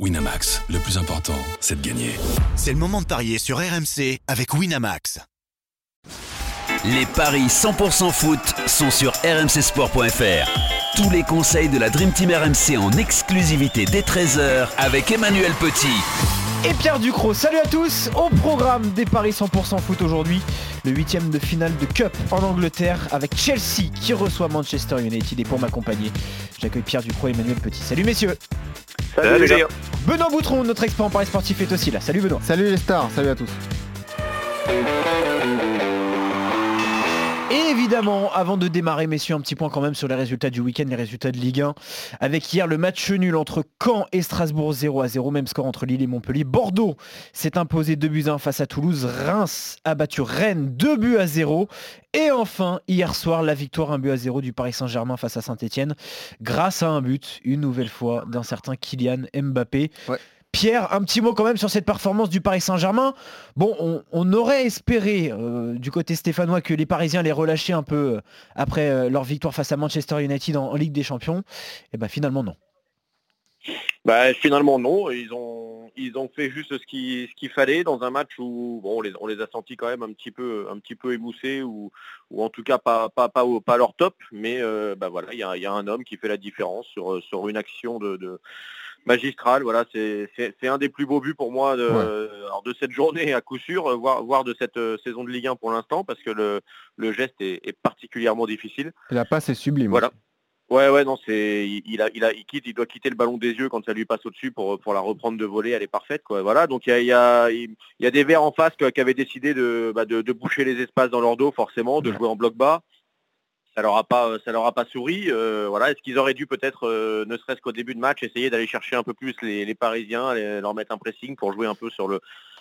Winamax, le plus important, c'est de gagner. C'est le moment de parier sur RMC avec Winamax. Les paris 100% foot sont sur rmcsport.fr. Tous les conseils de la Dream Team RMC en exclusivité dès 13h avec Emmanuel Petit. Et Pierre Ducrot, salut à tous Au programme des paris 100% foot aujourd'hui, le huitième de finale de Cup en Angleterre avec Chelsea qui reçoit Manchester United. Et pour m'accompagner, j'accueille Pierre Ducrot et Emmanuel Petit. Salut messieurs Salut, les gars. Benoît Boutron, notre expert en paris sportif, est aussi là. Salut Benoît. Salut les stars, salut à tous. Et évidemment, avant de démarrer, messieurs, un petit point quand même sur les résultats du week-end, les résultats de Ligue 1. Avec hier le match nul entre Caen et Strasbourg 0 à 0, même score entre Lille et Montpellier. Bordeaux s'est imposé 2 buts à 1 face à Toulouse. Reims a battu Rennes 2 buts à 0. Et enfin, hier soir, la victoire 1 but à 0 du Paris Saint-Germain face à Saint-Etienne. Grâce à un but, une nouvelle fois, d'un certain Kylian Mbappé. Pierre, un petit mot quand même sur cette performance du Paris Saint-Germain. Bon, on, aurait espéré euh, du côté stéphanois que les Parisiens les relâchaient un peu euh, après euh, leur victoire face à Manchester United en, Ligue des Champions. Et ben finalement non. Bah, finalement non, ils ont fait juste ce qu'il fallait dans un match où on, les, a sentis quand même un petit peu un émoussés ou, en tout cas pas pas pas, leur top, mais bah voilà, il y a, un homme qui fait la différence sur une action de magistrale. Voilà, c'est un des plus beaux buts pour moi de, alors de cette journée à coup sûr, euh, voire voire de cette euh, saison de Ligue 1 pour l'instant parce que le le geste est, est particulièrement difficile. La passe est sublime. Voilà. Ouais, ouais, non, c'est, il, a, il a, il quitte, il doit quitter le ballon des yeux quand ça lui passe au-dessus pour, pour la reprendre de voler, elle est parfaite, quoi. Voilà, donc il y a, il y a, il y a des verts en face qui avaient décidé de, bah, de, de boucher les espaces dans leur dos, forcément, de jouer en bloc bas. Ça leur a pas, ça leur a pas souri. euh, voilà, est-ce qu'ils auraient dû peut-être, euh, ne serait-ce qu'au début de match, essayer d'aller chercher un peu plus les, les Parisiens, les- leur mettre un pressing pour jouer un peu sur le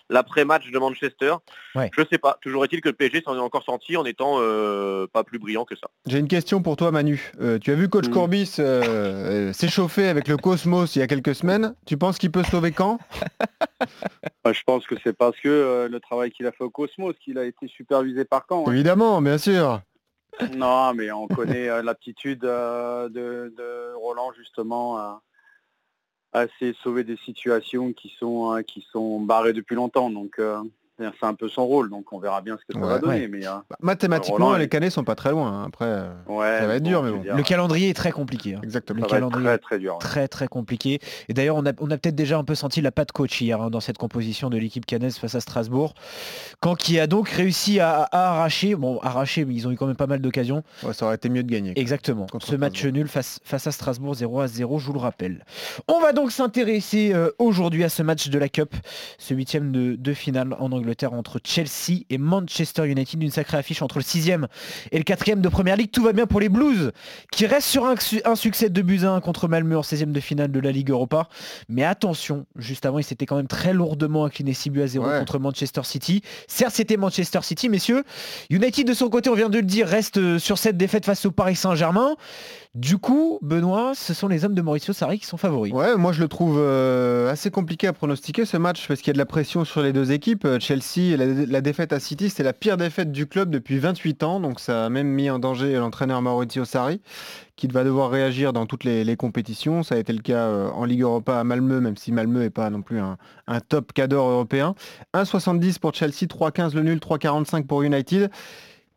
l'après-match de Manchester? Ouais. Je sais pas. Toujours est-il que le PSG s'en est encore sorti en étant euh, pas plus brillant que ça. J'ai une question pour toi Manu. Euh, tu as vu coach Mm. Courbis euh, euh, s'échauffer avec le Cosmos il y a quelques semaines. Tu penses qu'il peut sauver quand? Bah, je pense que c'est parce que euh, le travail qu'il a fait au Cosmos, qu'il a été supervisé par Caen. hein. Évidemment, bien sûr. Non, mais on connaît euh, l'aptitude euh, de, Roland justement à, à sauver des situations qui sont euh, qui sont barrées depuis longtemps. Donc c'est un peu son rôle. Donc on verra bien ce que ça Ouais. va donner. Ouais. Mais euh, Bah, mathématiquement, Roland, les canets sont pas très loin. hein. Après, euh, ouais, Ça va être bon, dur, mais bon. dire, Le calendrier est très compliqué. hein. exactement. Le calendrier très très dur. ouais. très très compliqué. Et d'ailleurs, on a, on a peut-être déjà un peu senti la patte coach hier hein, dans cette composition de l'équipe cannaise face à Strasbourg. Quand qui a donc réussi à, à arracher, bon arracher, mais ils ont eu quand même pas mal d'occasions. Ouais, ça aurait été mieux de gagner. Exactement. Ce match nul face, face à Strasbourg 0 à 0, je vous le rappelle. On va donc s'intéresser euh, aujourd'hui à ce match de la Cup, ce huitième de, de finale en Angleterre entre Chelsea et Manchester United, une sacrée affiche entre le sixième et le quatrième de Première Ligue. Tout va bien pour les Blues, qui restent sur un, su- un succès de buts à 1 contre Malmö en 16e de finale de la Ligue Europa. Mais attention, juste avant, ils s'étaient quand même très lourdement inclinés 6 buts à 0 Ouais. contre Manchester City. Certes, c'était Manchester City, messieurs. United, de son côté, on vient de le dire, reste euh, sur cette défaite face au Paris Saint-Germain. Du coup, Benoît, ce sont les hommes de Mauricio Sarri qui sont favoris. Ouais, moi je le trouve euh, assez compliqué à pronostiquer ce match parce qu'il y a de la pression sur les deux équipes. Euh, Chelsea, la, défaite à City, c'était la pire défaite du club depuis 28 ans, donc ça a même mis en danger l'entraîneur Maurizio Sarri qui va devoir réagir dans toutes les, les compétitions. Ça a été le cas euh, en Ligue Europa à Malmö, même si Malmö n'est pas non plus un, un top cadre européen. 1,70 pour Chelsea, 3,15 le nul, 3,45 pour United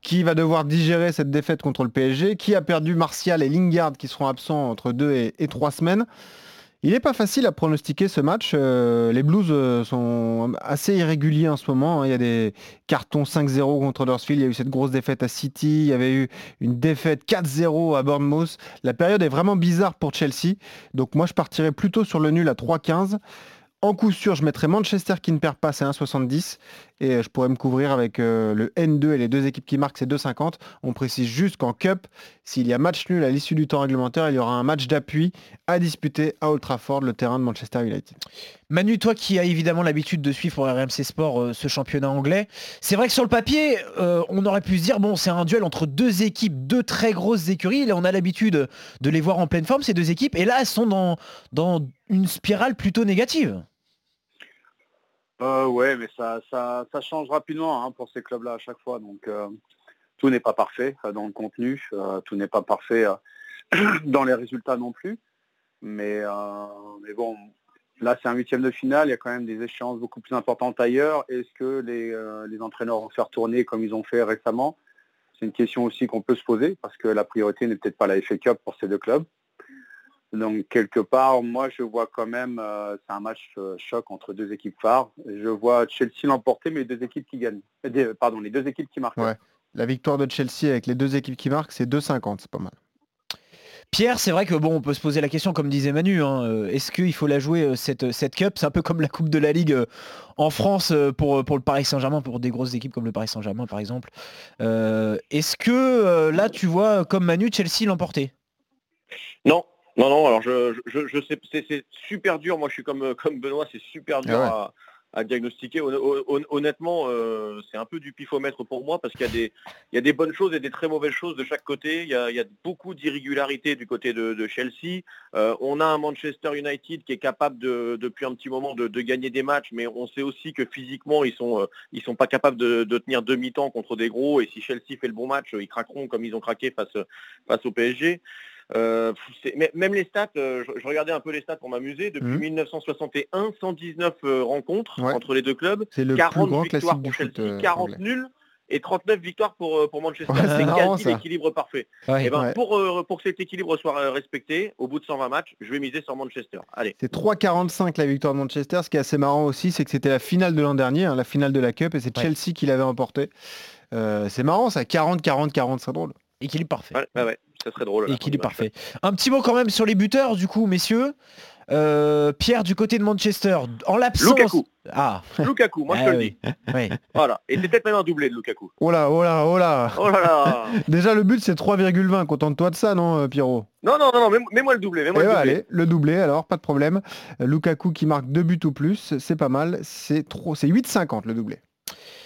qui va devoir digérer cette défaite contre le PSG, qui a perdu Martial et Lingard qui seront absents entre deux et, et trois semaines? Il n'est pas facile à pronostiquer ce match. Euh, les Blues euh, sont assez irréguliers en ce moment. hein. Il y a des cartons 5-0 contre Huddersfield. Il y a eu cette grosse défaite à City. Il y avait eu une défaite 4-0 à Bournemouth. La période est vraiment bizarre pour Chelsea. Donc moi, je partirais plutôt sur le nul à 3-15. En coup sûr, je mettrais Manchester qui ne perd pas, c'est 1,70. Et euh, je pourrais me couvrir avec euh, le N2 et les deux équipes qui marquent, c'est 2,50. On précise juste qu'en Cup, s'il y a match nul à l'issue du temps réglementaire, il y aura un match d'appui à disputer à Old Trafford, le terrain de Manchester United. Manu, toi qui as évidemment l'habitude de suivre pour RMC Sport euh, ce championnat anglais, c'est vrai que sur le papier, on aurait pu se dire, bon, c'est un duel entre deux équipes, deux très grosses écuries. Là, on a l'habitude de les voir en pleine forme, ces deux équipes. Et là, elles sont dans une spirale plutôt négative. Euh, ouais, mais ça, ça, change rapidement hein, pour ces clubs-là à chaque fois. Donc euh, tout n'est pas parfait euh, dans le contenu, euh, tout n'est pas parfait dans les résultats non plus. Mais, mais bon, là, c'est un huitième de finale, il y a quand même des échéances beaucoup plus importantes ailleurs. Est-ce que les, les entraîneurs vont faire tourner comme ils ont fait récemment? C'est une question aussi qu'on peut se poser parce que la priorité n'est peut-être pas la FA Cup pour ces deux clubs. Donc quelque part, moi je vois quand même, euh, c'est un match euh, choc entre deux équipes phares. Je vois Chelsea l'emporter, mais les deux équipes qui gagnent. Euh, des- pardon, les deux équipes qui marquent. Ouais. La victoire de Chelsea avec les deux équipes qui marquent, c'est 2,50, c'est pas mal. Pierre, c'est vrai que bon, on peut se poser la question, comme disait Manu, hein, est-ce qu'il faut la jouer cette, cette cup? C'est un peu comme la Coupe de la Ligue en France pour, pour le Paris Saint-Germain, pour des grosses équipes comme le Paris Saint-Germain par exemple. Euh, est-ce que là, tu vois, comme Manu, Chelsea l'emporter? Non, non, non. Alors je, je, je sais, c'est c'est super dur. Moi, je suis comme euh, comme Benoît, c'est super dur Ah ouais. à, à diagnostiquer. Hon- hon- Honnêtement, euh, c'est un peu du pifomètre pour moi parce qu'il y a des il y a des bonnes choses et des très mauvaises choses de chaque côté. Il y a, il y a beaucoup d'irrégularités du côté de, de Chelsea. Euh, on a un Manchester United qui est capable de, depuis un petit moment de, de gagner des matchs, mais on sait aussi que physiquement ils sont ils sont pas capables de, de tenir demi-temps contre des gros. Et si Chelsea fait le bon match, ils craqueront comme ils ont craqué face face au PSG. Euh, même les stats, euh, je, je regardais un peu les stats pour m'amuser. Depuis Mhm. 1961, 119 euh, rencontres Ouais. entre les deux clubs, C'est le plus 40 grand victoires classique pour Chelsea, foot euh, 40 anglais. nuls et 39 victoires pour, pour Manchester. Ouais, c'est quasi l'équilibre parfait. Ouais. Et ben, Ouais. pour, euh, pour que cet équilibre soit respecté, au bout de 120 matchs, je vais miser sur Manchester. Allez. C'est 3,45 la victoire de Manchester. Ce qui est assez marrant aussi, c'est que c'était la finale de l'an dernier, hein, la finale de la Cup, et c'est. Chelsea qui l'avait emporté. Euh, c'est marrant ça, 40, 40, 40, c'est drôle. Équilibre parfait. Ouais, ouais, ouais, ça serait drôle. Équilibre parfait. Un petit mot quand même sur les buteurs, du coup, messieurs. Euh, Pierre du côté de Manchester, en l'absence. Lukaku. Ah, Lukaku, moi je Ah te le oui. dis. ouais. Voilà. Et c'est peut-être même un doublé de Lukaku. Oh là, oh là, oh là Oh là là Déjà le but c'est 3,20, contente-toi de ça non euh, Pierrot? Non, non, non, non, mets- mets-moi le doublé, Eh mets-moi le ben, doublé. allez, le doublé alors, pas de problème. Euh, Lukaku qui marque deux buts ou plus, c'est pas mal. C'est trop, c'est 8,50 le doublé.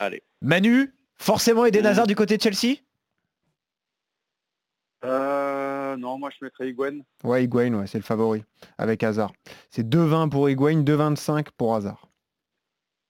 Allez. Manu, forcément Eden Mmh. Hazard du côté de Chelsea? Euh, non, moi je mettrais Higuain. Ouais, Higuain, ouais, c'est le favori avec Hazard. C'est 2,20 pour Higuain, 2,25 pour Hazard.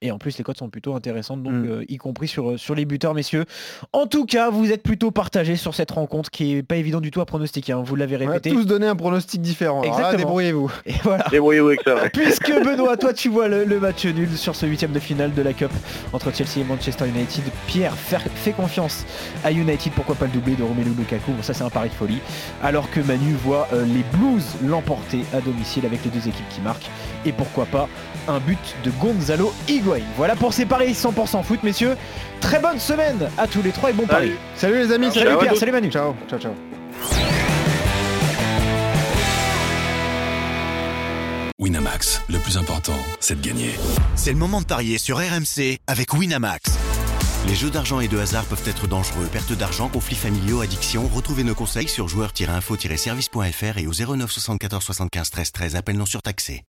Et en plus, les codes sont plutôt intéressantes, donc Mm. euh, y compris sur, euh, sur les buteurs, messieurs. En tout cas, vous êtes plutôt partagés sur cette rencontre qui est pas évident du tout à pronostiquer. hein, vous l'avez On a répété. tous donné un pronostic différent. Alors là, Exactement. débrouillez-vous. Et voilà. Débrouillez-vous avec ça. ouais. Puisque Benoît, toi tu vois le, le match nul sur ce huitième de finale de la Cup entre Chelsea et Manchester United. Pierre faire- fait confiance à United, pourquoi pas le doublé de Romelu Lukaku? Bon ça c'est un pari de folie. Alors que Manu voit euh, les Blues l'emporter à domicile avec les deux équipes qui marquent. Et pourquoi pas un but de Gonzalo Higuain. Voilà pour ces paris 100% foot messieurs. Très bonne semaine à tous les trois et bon pari. Salut. Salut les amis, Salut Pierre, salut Manu. Ciao, ciao, ciao. Winamax, le plus important, c'est de gagner. C'est le moment de parier sur RMC avec Winamax. Les jeux d'argent et de hasard peuvent être dangereux. Perte d'argent, conflits familiaux, addiction. Retrouvez nos conseils sur joueurs-info-service.fr et au 09 74 75 13 13. Appel non surtaxé.